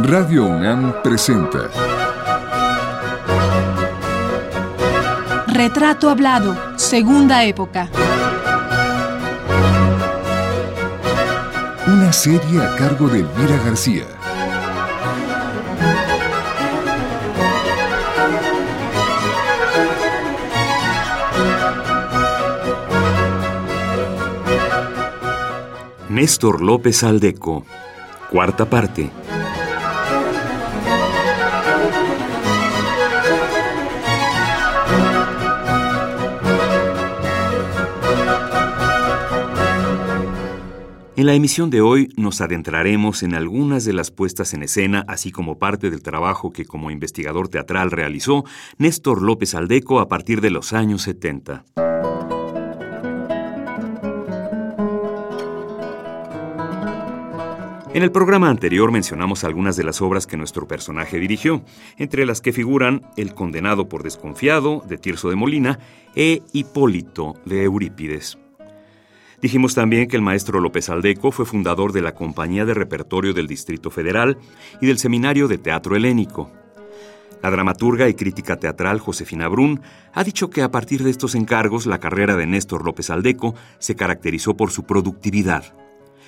Radio UNAM presenta Retrato Hablado, Segunda Época. Una serie a cargo de Elvira García. Néstor López Aldeco, cuarta parte. En la emisión de hoy nos adentraremos en algunas de las puestas en escena, así como parte del trabajo que como investigador teatral realizó Néstor López Aldeco a partir de los años 70. En el programa anterior mencionamos algunas de las obras que nuestro personaje dirigió, entre las que figuran El condenado por desconfiado, de Tirso de Molina, e Hipólito, de Eurípides. Dijimos también que el maestro López Aldeco fue fundador de la Compañía de Repertorio del Distrito Federal y del Seminario de Teatro Helénico. La dramaturga y crítica teatral Josefina Brun ha dicho que a partir de estos encargos la carrera de Néstor López Aldeco se caracterizó por su productividad.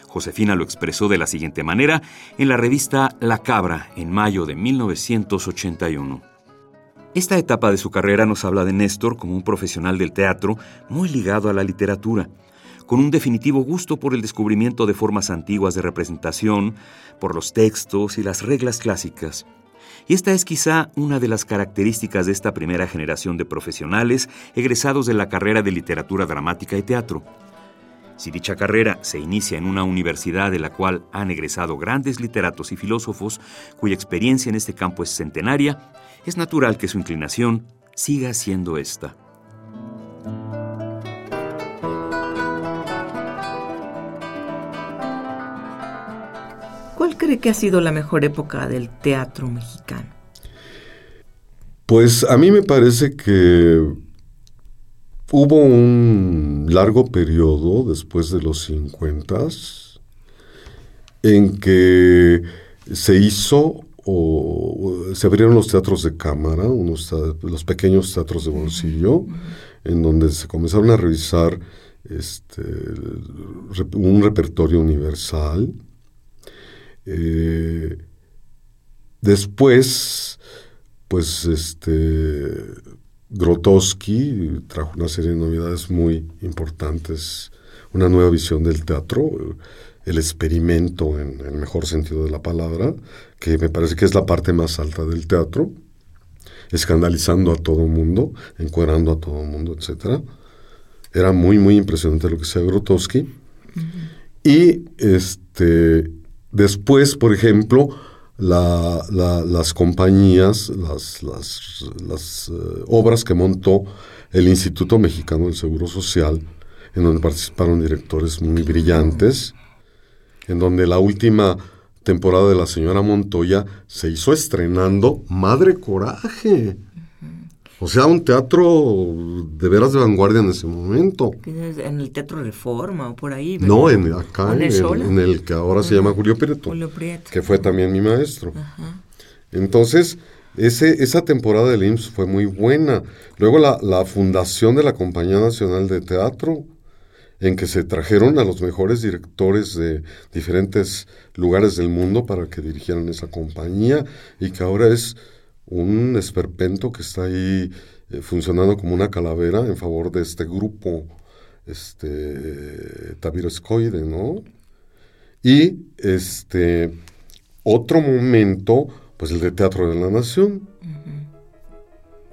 Josefina lo expresó de la siguiente manera en la revista La Cabra en mayo de 1981. Esta etapa de su carrera nos habla de Néstor como un profesional del teatro muy ligado a la literatura, con un definitivo gusto por el descubrimiento de formas antiguas de representación, por los textos y las reglas clásicas. Y esta es quizá una de las características de esta primera generación de profesionales egresados de la carrera de literatura dramática y teatro. Si dicha carrera se inicia en una universidad de la cual han egresado grandes literatos y filósofos cuya experiencia en este campo es centenaria, es natural que su inclinación siga siendo esta. ¿Cuál cree que ha sido la mejor época del teatro mexicano? Pues a mí me parece que hubo un largo periodo después de los 50 en que se hizo o se abrieron los teatros de cámara, unos, los pequeños teatros de bolsillo, en donde se comenzaron a revisar este, un repertorio universal eh, después, pues este Grotowski trajo una serie de novedades muy importantes, una nueva visión del teatro, el experimento en el mejor sentido de la palabra, que me parece que es la parte más alta del teatro, escandalizando a todo mundo, encuadrando a todo mundo, etc. Era muy, muy impresionante lo que hacía Grotowski. Y este, Después, por ejemplo, las compañías, las, eh, obras que montó el Instituto Mexicano del Seguro Social, en donde participaron directores muy brillantes, en donde la última temporada de La Señora Montoya se hizo estrenando Madre Coraje. O sea, un teatro de veras de vanguardia en ese momento. En el Teatro Reforma o por ahí. No, en, acá en el, que ahora se llama Julio Prieto, Julio Prieto. Que fue también mi maestro. Entonces, ese, esa temporada del IMSS fue muy buena. Luego la, la fundación de la Compañía Nacional de Teatro, en que se trajeron a los mejores directores de diferentes lugares del mundo para que dirigieran esa compañía y que ahora es un esperpento que está ahí eh, funcionando como una calavera en favor de este grupo este tabirescoide, ¿no? Y este otro momento, pues el de Teatro de la Nación,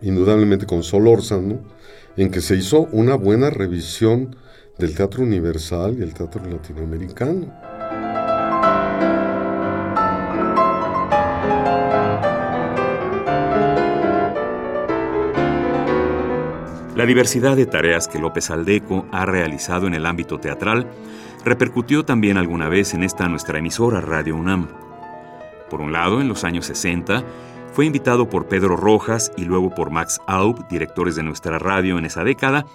indudablemente con Solórzano, en que se hizo una buena revisión del teatro universal y el teatro latinoamericano. La diversidad de tareas que López Aldeco ha realizado en el ámbito teatral repercutió también alguna vez en esta nuestra emisora Radio UNAM. Por un lado, en los años 60, fue invitado por Pedro Rojas y luego por Max Aub, directores de nuestra radio en esa década,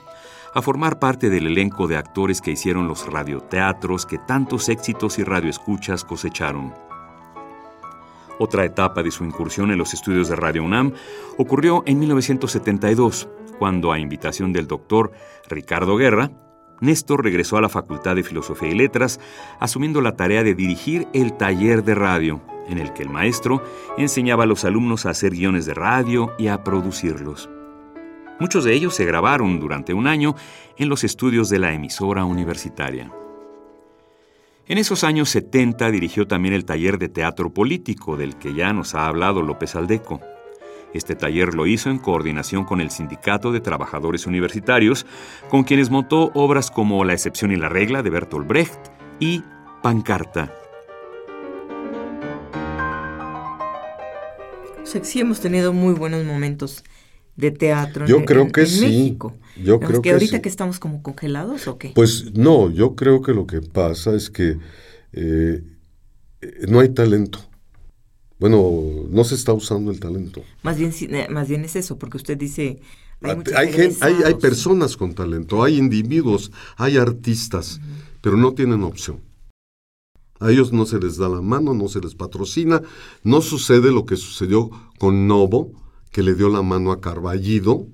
a formar parte del elenco de actores que hicieron los radioteatros que tantos éxitos y radioescuchas cosecharon. Otra etapa de su incursión en los estudios de Radio UNAM ocurrió en 1972, cuando a invitación del doctor Ricardo Guerra, Néstor regresó a la Facultad de Filosofía y Letras, asumiendo la tarea de dirigir el taller de radio, en el que el maestro enseñaba a los alumnos a hacer guiones de radio y a producirlos. Muchos de ellos se grabaron durante un año en los estudios de la emisora universitaria. En esos años 70 dirigió también el taller de teatro político del que ya nos ha hablado López Aldeco. Este taller lo hizo en coordinación con el Sindicato de Trabajadores Universitarios, con quienes montó obras como La excepción y la regla de Bertolt Brecht y Pancarta. O sea, sí hemos tenido muy buenos momentos de teatro yo en, creo que en sí. México. Yo creo que que ahorita sí. que estamos como congelados o qué? Pues no, yo creo que lo que pasa es que eh, no hay talento. Bueno, no se está usando el talento. Más bien, eh, más bien es eso, porque usted dice hay, personas con talento, hay individuos, hay artistas, pero no tienen opción. A ellos no se les da la mano, no se les patrocina. No sucede lo que sucedió con Novo, que le dio la mano a Carballido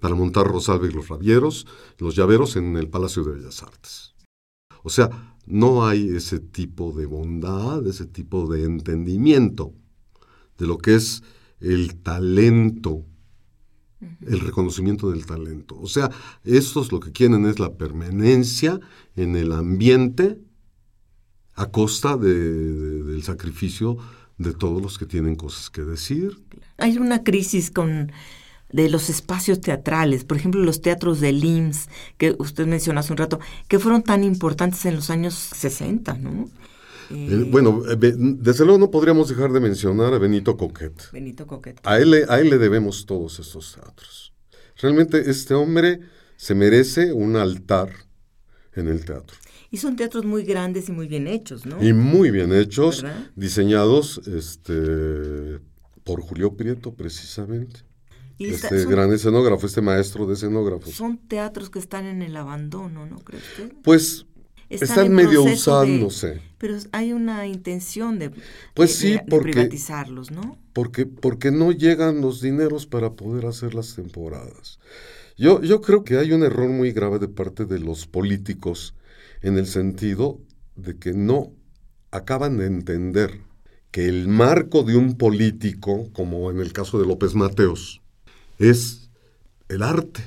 para montar Rosalba y los Rabieros, los llaveros en el Palacio de Bellas Artes. O sea, no hay ese tipo de bondad, ese tipo de entendimiento de lo que es el talento, el reconocimiento del talento. O sea, estos lo que quieren es la permanencia en el ambiente a costa de- de- del sacrificio de todos los que tienen cosas que decir. Hay una crisis con de los espacios teatrales, por ejemplo, los teatros del IMSS, que usted mencionó hace un rato, que fueron tan importantes en los años 60, ¿no? Eh, bueno, eh, desde luego no podríamos dejar de mencionar a Benito Coquet. Benito Coquet. A él, le- a él le debemos todos estos teatros. Realmente este hombre se merece un altar en el teatro. Y son teatros muy grandes y muy bien hechos, ¿no? Y muy bien hechos, ¿Verdad? diseñados este, por Julio Prieto precisamente. Y está- este son, gran escenógrafo, este maestro de escenógrafos. son teatros que están en el abandono, ¿no cree usted? Pues están, en medio proceso de- usándose. pero hay una intención de, Pues de- sí, de- de porque- privatizarlos, ¿no? Porque, porque no llegan los dineros para poder hacer las temporadas. Yo, yo creo que hay un error muy grave de parte de los políticos en el sentido de que no acaban de entender que el marco de un político, como en el caso de López Mateos, es el arte.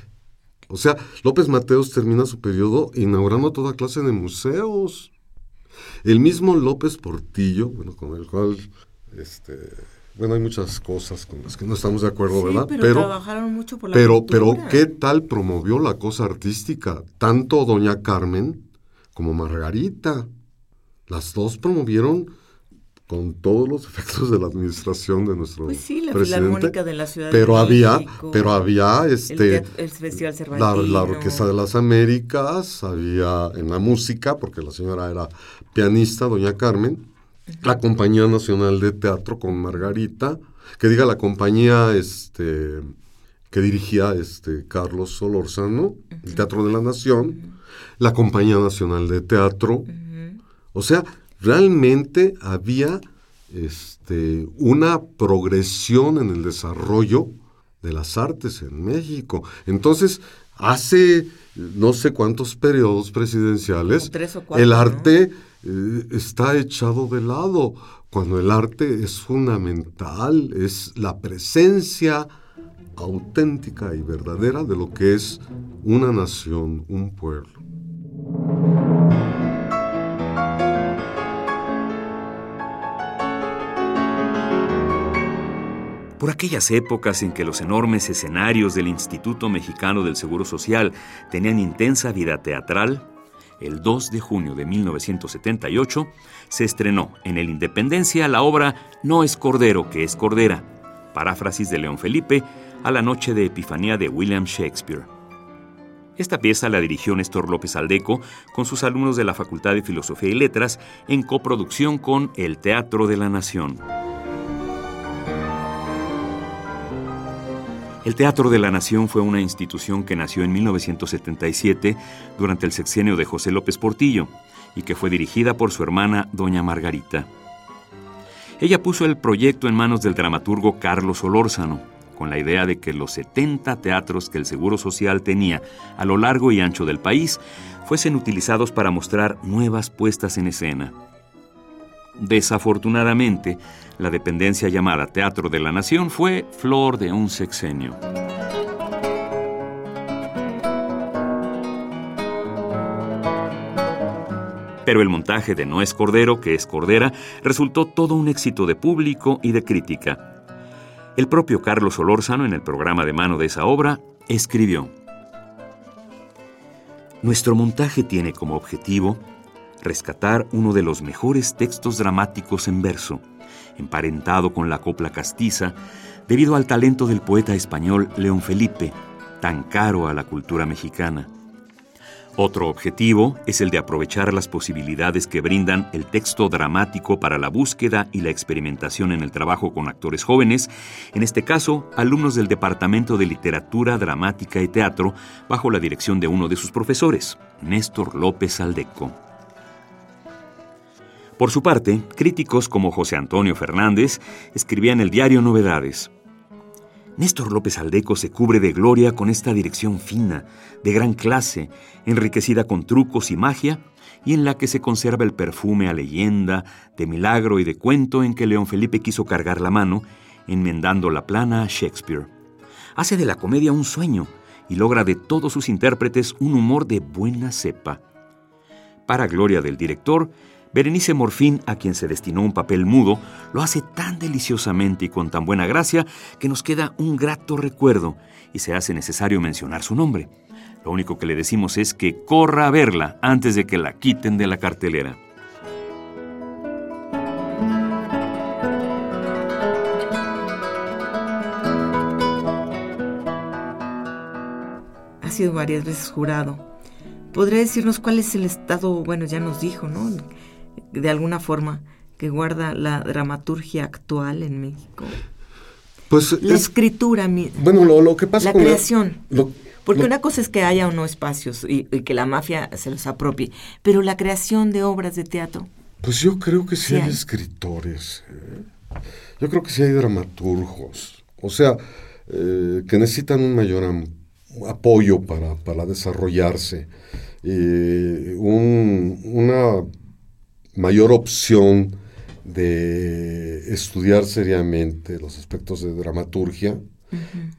O sea, López Mateos termina su periodo inaugurando toda clase de museos. El mismo López Portillo, bueno, con el cual, este, bueno, hay muchas cosas con las que no estamos de acuerdo, Sí, ¿verdad? pero, trabajaron mucho por la pero, pero. ¿qué tal promovió la cosa artística? Tanto doña Carmen como Margarita. Las dos promovieron con todos los efectos de la administración de nuestro Pues sí, la presidente. Filarmónica de la Ciudad pero de había, México, pero había este el Festival la, la Orquesta de las Américas, había en la música, porque la señora era pianista, doña Carmen, la Compañía Nacional de Teatro con Margarita, que diga la compañía este, que dirigía este, Carlos Solórzano, el Teatro de la Nación, la Compañía Nacional de Teatro. O sea, realmente había este, una progresión en el desarrollo de las artes en México. Entonces, hace no sé cuántos periodos presidenciales, Como tres o cuatro, el ¿no? arte eh, está echado de lado, cuando el arte es fundamental, es la presencia auténtica y verdadera de lo que es una nación, un pueblo. Por aquellas épocas en que los enormes escenarios del Instituto Mexicano del Seguro Social tenían intensa vida teatral, el 2 de junio de 1978 se estrenó en el Independencia la obra No es Cordero, que es Cordera, paráfrasis de León Felipe a la noche de Epifanía de William Shakespeare. Esta pieza la dirigió Néstor López Aldeco con sus alumnos de la Facultad de Filosofía y Letras en coproducción con el Teatro de la Nación. El Teatro de la Nación fue una institución que nació en 1977 durante el sexenio de José López Portillo y que fue dirigida por su hermana Doña Margarita. Ella puso el proyecto en manos del dramaturgo Carlos Olórzano, con la idea de que los 70 teatros que el Seguro Social tenía a lo largo y ancho del país fuesen utilizados para mostrar nuevas puestas en escena. Desafortunadamente, la dependencia llamada Teatro de la Nación fue flor de un sexenio. Pero el montaje de No es Cordero, que es Cordera, resultó todo un éxito de público y de crítica. El propio Carlos Solórzano, en el programa de mano de esa obra, escribió, Nuestro montaje tiene como objetivo rescatar uno de los mejores textos dramáticos en verso, emparentado con la copla castiza, debido al talento del poeta español León Felipe, tan caro a la cultura mexicana. Otro objetivo es el de aprovechar las posibilidades que brindan el texto dramático para la búsqueda y la experimentación en el trabajo con actores jóvenes, en este caso, alumnos del Departamento de Literatura, Dramática y Teatro, bajo la dirección de uno de sus profesores, Néstor López Aldeco. Por su parte, críticos como José Antonio Fernández escribían el diario Novedades. Néstor López Aldeco se cubre de gloria con esta dirección fina, de gran clase, enriquecida con trucos y magia, y en la que se conserva el perfume a leyenda, de milagro y de cuento en que León Felipe quiso cargar la mano, enmendando la plana a Shakespeare. Hace de la comedia un sueño y logra de todos sus intérpretes un humor de buena cepa. Para gloria del director, Berenice Morfín, a quien se destinó un papel mudo, lo hace tan deliciosamente y con tan buena gracia que nos queda un grato recuerdo y se hace necesario mencionar su nombre. Lo único que le decimos es que corra a verla antes de que la quiten de la cartelera. Ha sido varias veces jurado. ¿Podría decirnos cuál es el estado, bueno, ya nos dijo, ¿no? De alguna forma que guarda la dramaturgia actual en México? Pues la escritura, bueno, lo, que pasa la creación. porque una cosa es que haya o no espacios y, que la mafia se los apropie, pero la creación de obras de teatro. Pues yo creo que sí, hay, escritores, ¿eh? yo creo que sí hay dramaturgos, o sea, eh, que necesitan un mayor apoyo para, para desarrollarse, eh, un, una mayor opción de estudiar seriamente los aspectos de dramaturgia,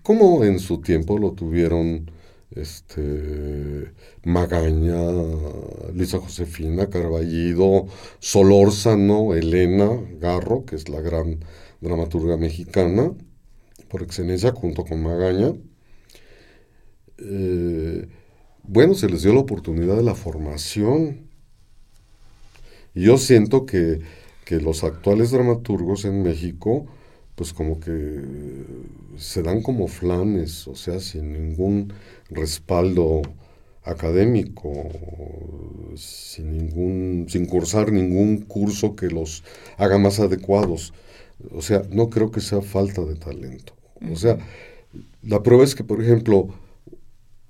como en su tiempo lo tuvieron este, Magaña, Lisa Josefina, Carballido, Solórzano, Elena Garro, que es la gran dramaturga mexicana, por excelencia, junto con Magaña. Eh, bueno, se les dio la oportunidad de la formación yo siento que, los actuales dramaturgos en México, pues como que se dan como flanes, o sea, sin ningún respaldo académico, sin ningún, sin cursar ningún curso que los haga más adecuados. O sea, no creo que sea falta de talento. O sea, la prueba es que, por ejemplo,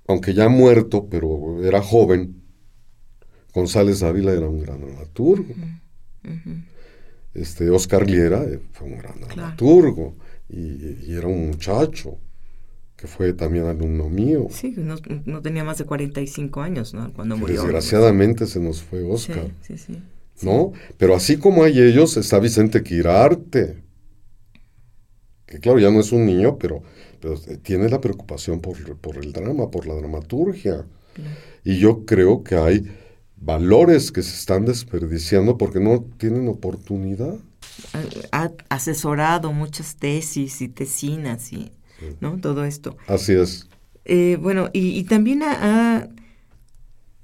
aunque ya muerto, pero era joven, González Ávila era un gran dramaturgo. Este, Oscar Liera eh, fue un gran dramaturgo y, era un muchacho que fue también alumno mío. Sí, no, tenía más de 45 años ¿no? cuando murió. Desgraciadamente se nos fue Oscar. Sí, sí, ¿No? Pero así como hay ellos, está Vicente Quirarte, que claro, ya no es un niño, pero, tiene la preocupación por, el drama, por la dramaturgia. Y yo creo que hay valores que se están desperdiciando porque no tienen oportunidad. Ha asesorado muchas tesis y tesinas y ¿no? todo esto. Así es. Eh, bueno, y, también ha,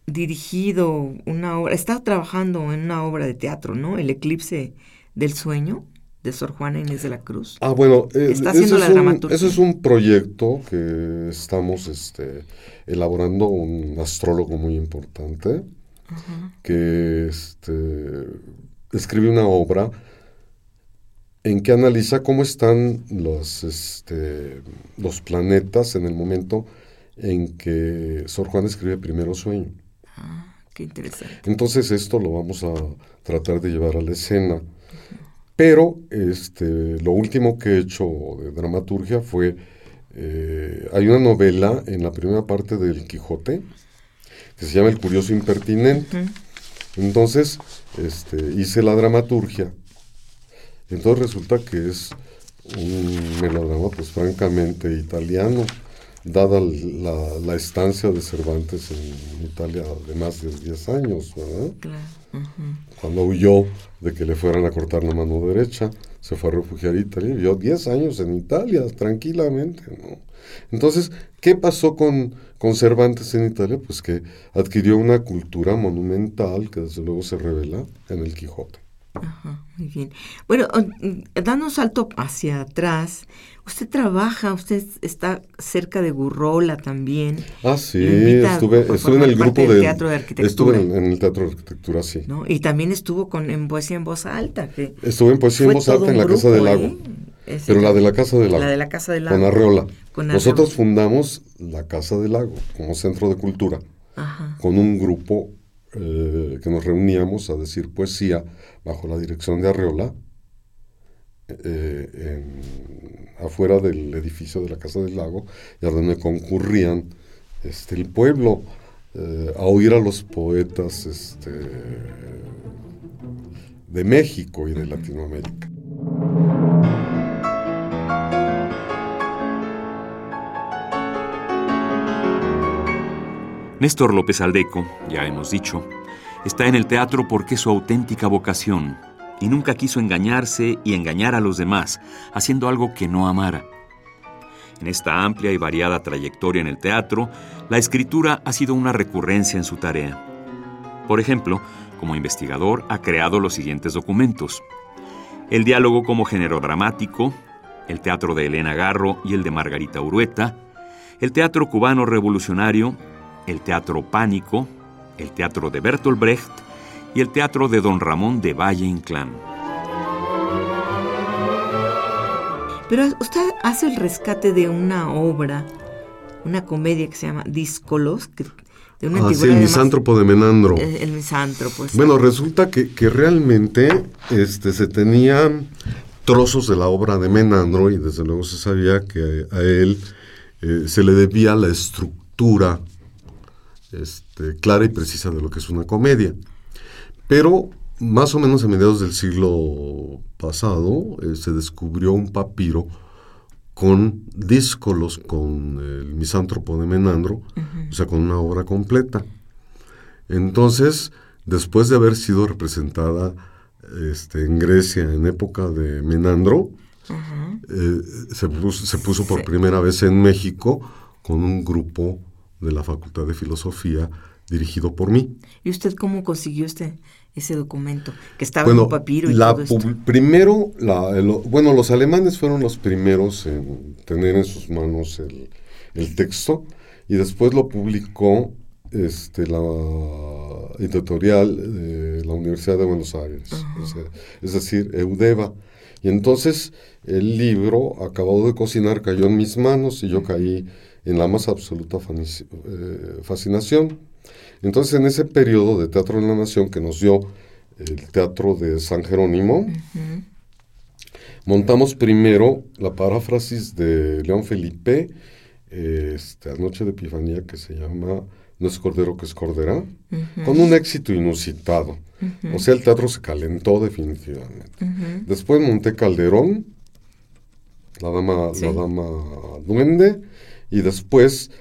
dirigido una obra, está trabajando en una obra de teatro, ¿no? El eclipse del sueño de Sor Juana Inés de la Cruz. Ah, bueno, eh, está haciendo la dramaturgia. Ese es un proyecto que estamos este, elaborando, un astrólogo muy importante, que este, escribe una obra en que analiza cómo están los, este, los planetas en el momento en que Sor Juan escribe Primero Sueño. Ah, qué interesante. Entonces esto lo vamos a tratar de llevar a la escena. Pero este, lo último que he hecho de dramaturgia fue, eh, hay una novela en la primera parte del Quijote que se llama El Curioso Impertinente. Entonces, este, hice la dramaturgia. Entonces resulta que es un melodrama, pues francamente italiano, dada la, la estancia de Cervantes en Italia de más de 10 años, ¿verdad? Cuando huyó de que le fueran a cortar la mano derecha, se fue a refugiar a Italia, vivió 10 años en Italia, tranquilamente, ¿no? Entonces, ¿qué pasó con, con Cervantes en Italia? Pues que adquirió una cultura monumental que desde luego se revela en el Quijote. Ajá, muy bien. Bueno, dando un salto hacia atrás, usted trabaja, usted está cerca de Gurrola también. Ah, sí, estuve, estuve en el grupo del Teatro de Arquitectura. Estuve en, el Teatro de Arquitectura, sí. ¿no? Y también estuvo con, en Poesía en Voz Alta. Que estuve en Poesía en Voz Alta en la Casa del Lago. ¿eh? Pero la de la Casa del Lago. La de la Casa del Lago. Con Arreola. Nosotros fundamos la Casa del Lago como centro de cultura. Ajá. Con un grupo eh, que nos reuníamos a decir poesía bajo la dirección de Arreola, eh, afuera del edificio de la Casa del Lago, y a donde concurrían este, el pueblo eh, a oír a los poetas este, de México y de Latinoamérica. Néstor López Aldeco, ya hemos dicho, está en el teatro porque es su auténtica vocación y nunca quiso engañarse y engañar a los demás, haciendo algo que no amara. En esta amplia y variada trayectoria en el teatro, la escritura ha sido una recurrencia en su tarea. Por ejemplo, como investigador ha creado los siguientes documentos. El diálogo como género dramático, el teatro de Elena Garro y el de Margarita Urueta, el teatro cubano revolucionario el Teatro Pánico, el Teatro de Bertolt Brecht y el Teatro de Don Ramón de Valle Inclán. Pero usted hace el rescate de una obra, una comedia que se llama Díscolos, que de una ah, sí, el misántropo de Menandro. El, misántropo. Bueno, resulta que, realmente este, se tenían trozos de la obra de Menandro y desde luego se sabía que a, él eh, se le debía la estructura este, clara y precisa de lo que es una comedia. Pero más o menos a mediados del siglo pasado eh, se descubrió un papiro con díscolos, con el misántropo de Menandro, o sea, con una obra completa. Entonces, después de haber sido representada este, en Grecia en época de Menandro, eh, se, puso, por primera vez en México con un grupo de la Facultad de Filosofía dirigido por mí. ¿Y usted cómo consiguió este ese documento que estaba en un papiro y todo esto? Primero, bueno, los alemanes fueron los primeros en tener en sus manos el, texto y después lo publicó este, la editorial de la Universidad de Buenos Aires, es decir, Eudeva. Y entonces el libro, acabado de cocinar, cayó en mis manos y yo caí en la más absoluta eh, fascinación. Entonces, en ese periodo de Teatro en la Nación que nos dio el Teatro de San Jerónimo, montamos primero la paráfrasis de León Felipe, este, Anoche de Epifanía, que se llama No es Cordero que es Cordera, con un éxito inusitado. O sea, el teatro se calentó definitivamente. Después monté Calderón, la dama, la dama duende, y después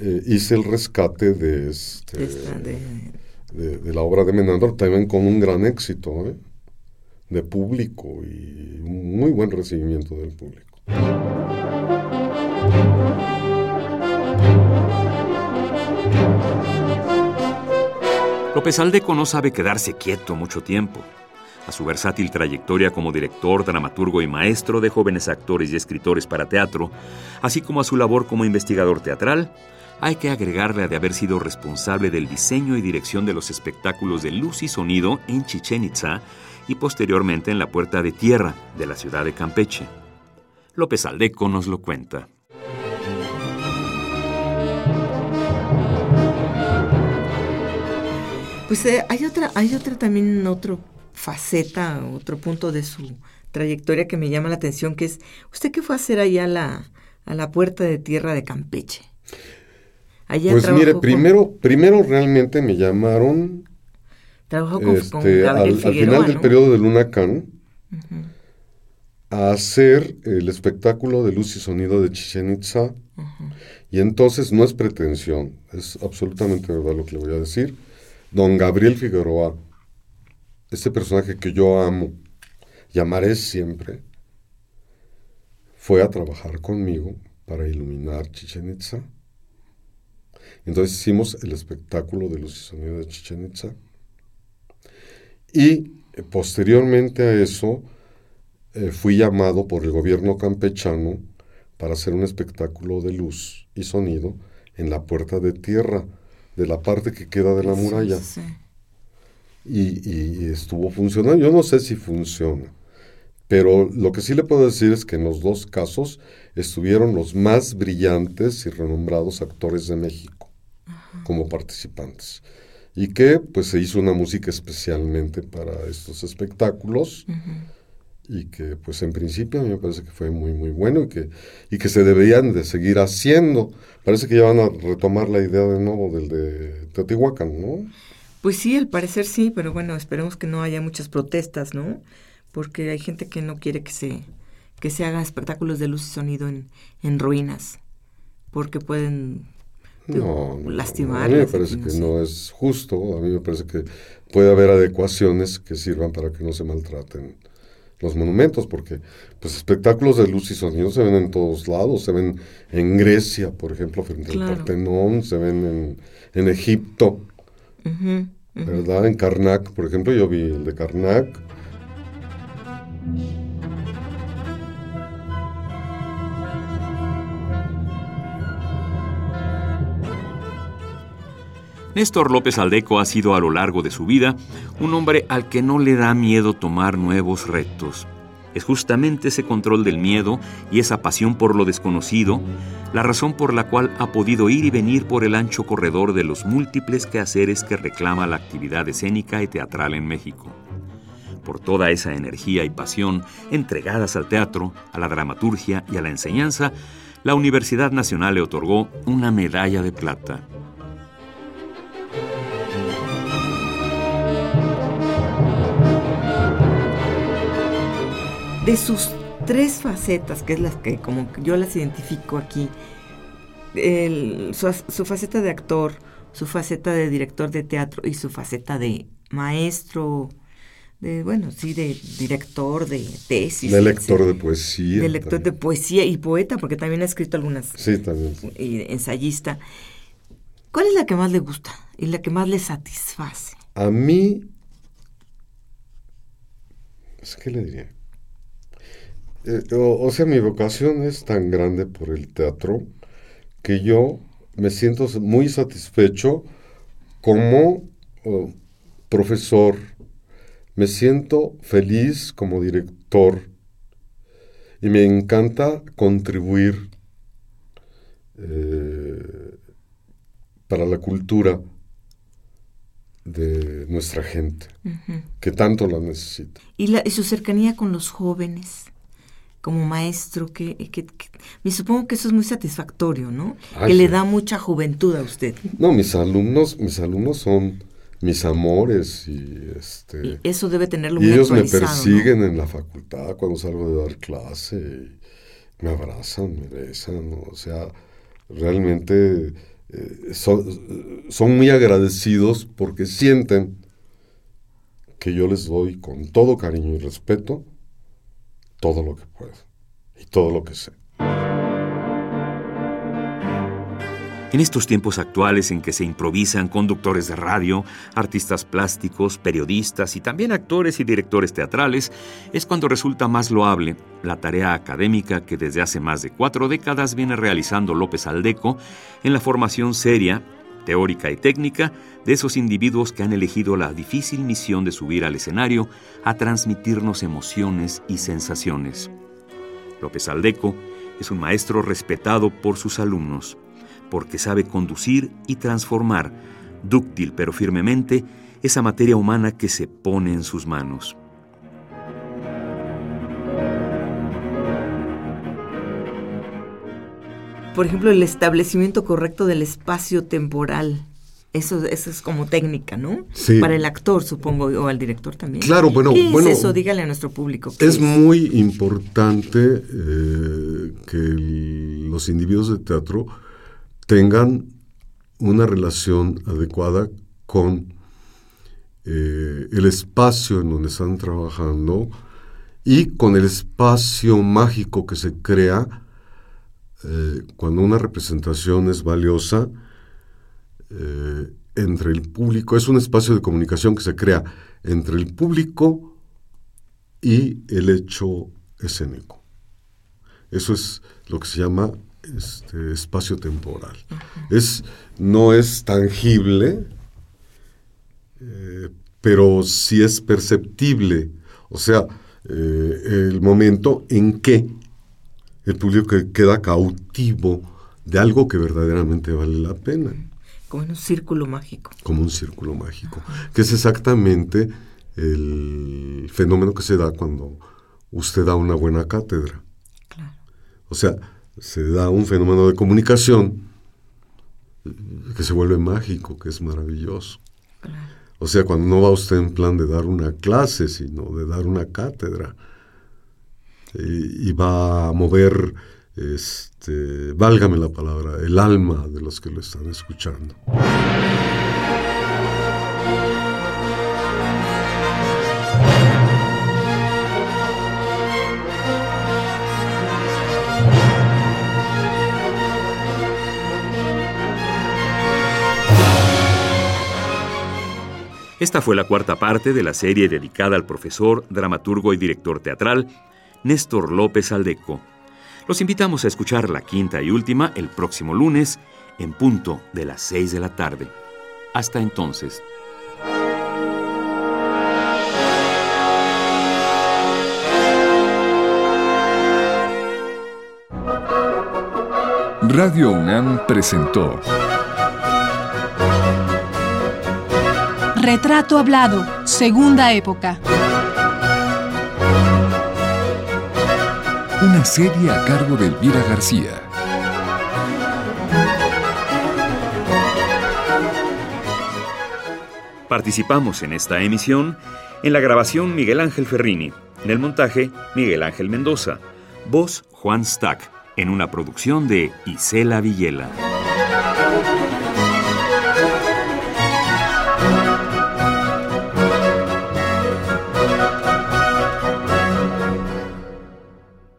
eh, hice el rescate de, este, de, la obra de Menandro, también con un gran éxito ¿eh? de público y un muy buen recibimiento del público. López Aldeco no sabe quedarse quieto mucho tiempo a su versátil trayectoria como director, dramaturgo y maestro de jóvenes actores y escritores para teatro, así como a su labor como investigador teatral, hay que agregarle de haber sido responsable del diseño y dirección de los espectáculos de luz y sonido en Chichen Itza y posteriormente en la Puerta de Tierra de la ciudad de Campeche. López Aldeco nos lo cuenta. Pues eh, hay otra, hay otra también otro faceta, otro punto de su trayectoria que me llama la atención, que es, ¿usted qué fue a hacer allá a la, a la puerta de tierra de Campeche? Allá pues mire, primero, primero realmente me llamaron Trabajó con, este, al, final del periodo del Lunacán a hacer el espectáculo de luz y sonido de Chichen Itza. Y entonces no es pretensión, es absolutamente verdad lo que le voy a decir. Don Gabriel Figueroa, este personaje que yo amo, llamaré siempre, fue a trabajar conmigo para iluminar Chichen Itza. Entonces hicimos el espectáculo de luz y sonido de Chichen Itza. Y eh, posteriormente a eso eh, fui llamado por el gobierno campechano para hacer un espectáculo de luz y sonido en la puerta de tierra de la parte que queda de la muralla. Y, y, estuvo funcionando. Yo no sé si funciona, pero lo que sí le puedo decir es que en los dos casos estuvieron los más brillantes y renombrados actores de México como participantes y que pues se hizo una música especialmente para estos espectáculos y que pues en principio a mí me parece que fue muy muy bueno y que, y que se deberían de seguir haciendo. Parece que ya van a retomar la idea de nuevo del de Teotihuacán, ¿no? Pues sí, al parecer sí, pero bueno, esperemos que no haya muchas protestas, ¿no? Porque hay gente que no quiere que se, que se haga espectáculos de luz y sonido en, en ruinas, porque pueden no, lastimar. a mí me parece que no es justo, a mí me parece que puede haber adecuaciones que sirvan para que no se maltraten los monumentos, porque pues espectáculos de luz y sonido se ven en todos lados, se ven en Grecia, por ejemplo, frente al Partenón, se ven en, Egipto, ¿verdad? En Karnak, por ejemplo, yo vi el de Karnak. Néstor López Aldeco ha sido a lo largo de su vida un hombre al que no le da miedo tomar nuevos retos. Es justamente ese control del miedo y esa pasión por lo desconocido la razón por la cual ha podido ir y venir por el ancho corredor de los múltiples quehaceres que reclama la actividad escénica y teatral en México. Por toda esa energía y pasión entregadas al teatro, a la dramaturgia y a la enseñanza, la Universidad Nacional le otorgó una medalla de plata. De sus tres facetas, que es las que como yo las identifico aquí, su, faceta de actor, su faceta de director de teatro y su faceta de maestro, de bueno, sí, de director de tesis. De lector de poesía. De lector de poesía y poeta, porque también ha escrito algunas. Sí, también. Y ensayista. ¿Cuál es la que más le gusta y la que más le satisface? A mí, ¿qué le diría? Eh, o, sea, mi vocación es tan grande por el teatro que yo me siento muy satisfecho como profesor, me siento feliz como director y me encanta contribuir eh, para la cultura de nuestra gente, que tanto la necesita. ¿Y, la, y su cercanía con los jóvenes como maestro, que, me supongo que eso es muy satisfactorio, ¿no? que le da mucha juventud a usted. No, mis alumnos, mis alumnos son mis amores y este eso debe tenerlo y ellos me persiguen en la facultad cuando salgo de dar clase y me abrazan, me besan, o sea, realmente eh, son, son muy agradecidos porque sienten que yo les doy con todo cariño y respeto todo lo que puedo y todo lo que sé. En estos tiempos actuales en que se improvisan conductores de radio, artistas plásticos, periodistas y también actores y directores teatrales, es cuando resulta más loable la tarea académica que desde hace más de cuatro décadas viene realizando López Aldeco en la formación seria, teórica y técnica de esos individuos que han elegido la difícil misión de subir al escenario a transmitirnos emociones y sensaciones. López Aldeco es un maestro respetado por sus alumnos, porque sabe conducir y transformar, dúctil pero firmemente, esa materia humana que se pone en sus manos. Por ejemplo, el establecimiento correcto del espacio temporal. Eso, eso es como técnica, ¿no? Sí. Para el actor, supongo, o al director también. Claro, bueno, ¿Qué bueno, es eso? Dígale a nuestro público. ¿qué Es muy importante eh, que el- los individuos de teatro tengan una relación adecuada con eh, el espacio en donde están trabajando y con el espacio mágico que se crea eh, cuando una representación es valiosa eh, entre el público. Es un espacio de comunicación que se crea entre el público y el hecho escénico. Eso es lo que se llama este, espacio temporal. Es, no es tangible, eh, pero sí es perceptible. O sea, eh, el momento en que el público que- queda cautivo de algo que verdaderamente vale la pena Como en un círculo mágico. como un círculo mágico, que es exactamente el fenómeno que se da cuando usted da una buena cátedra. Claro. O sea, se da un fenómeno de comunicación que se vuelve mágico, que es maravilloso. Claro. O sea, cuando no va usted en plan de dar una clase, sino de dar una cátedra. Y, y va a mover, este, válgame la palabra, el alma de los que lo están escuchando. Esta fue la cuarta parte de la serie dedicada al profesor, dramaturgo y director teatral Néstor López Aldeco. Los invitamos a escuchar la quinta y última el próximo lunes en punto de las 6 de la tarde. Hasta entonces. Radio UNAM presentó Retrato Hablado, Segunda Época. Una serie a cargo de Elvira García. Participamos en esta emisión en la grabación Miguel Ángel Ferrini, en el montaje Miguel Ángel Mendoza, voz Juan Stack, en una producción de Isela Villela.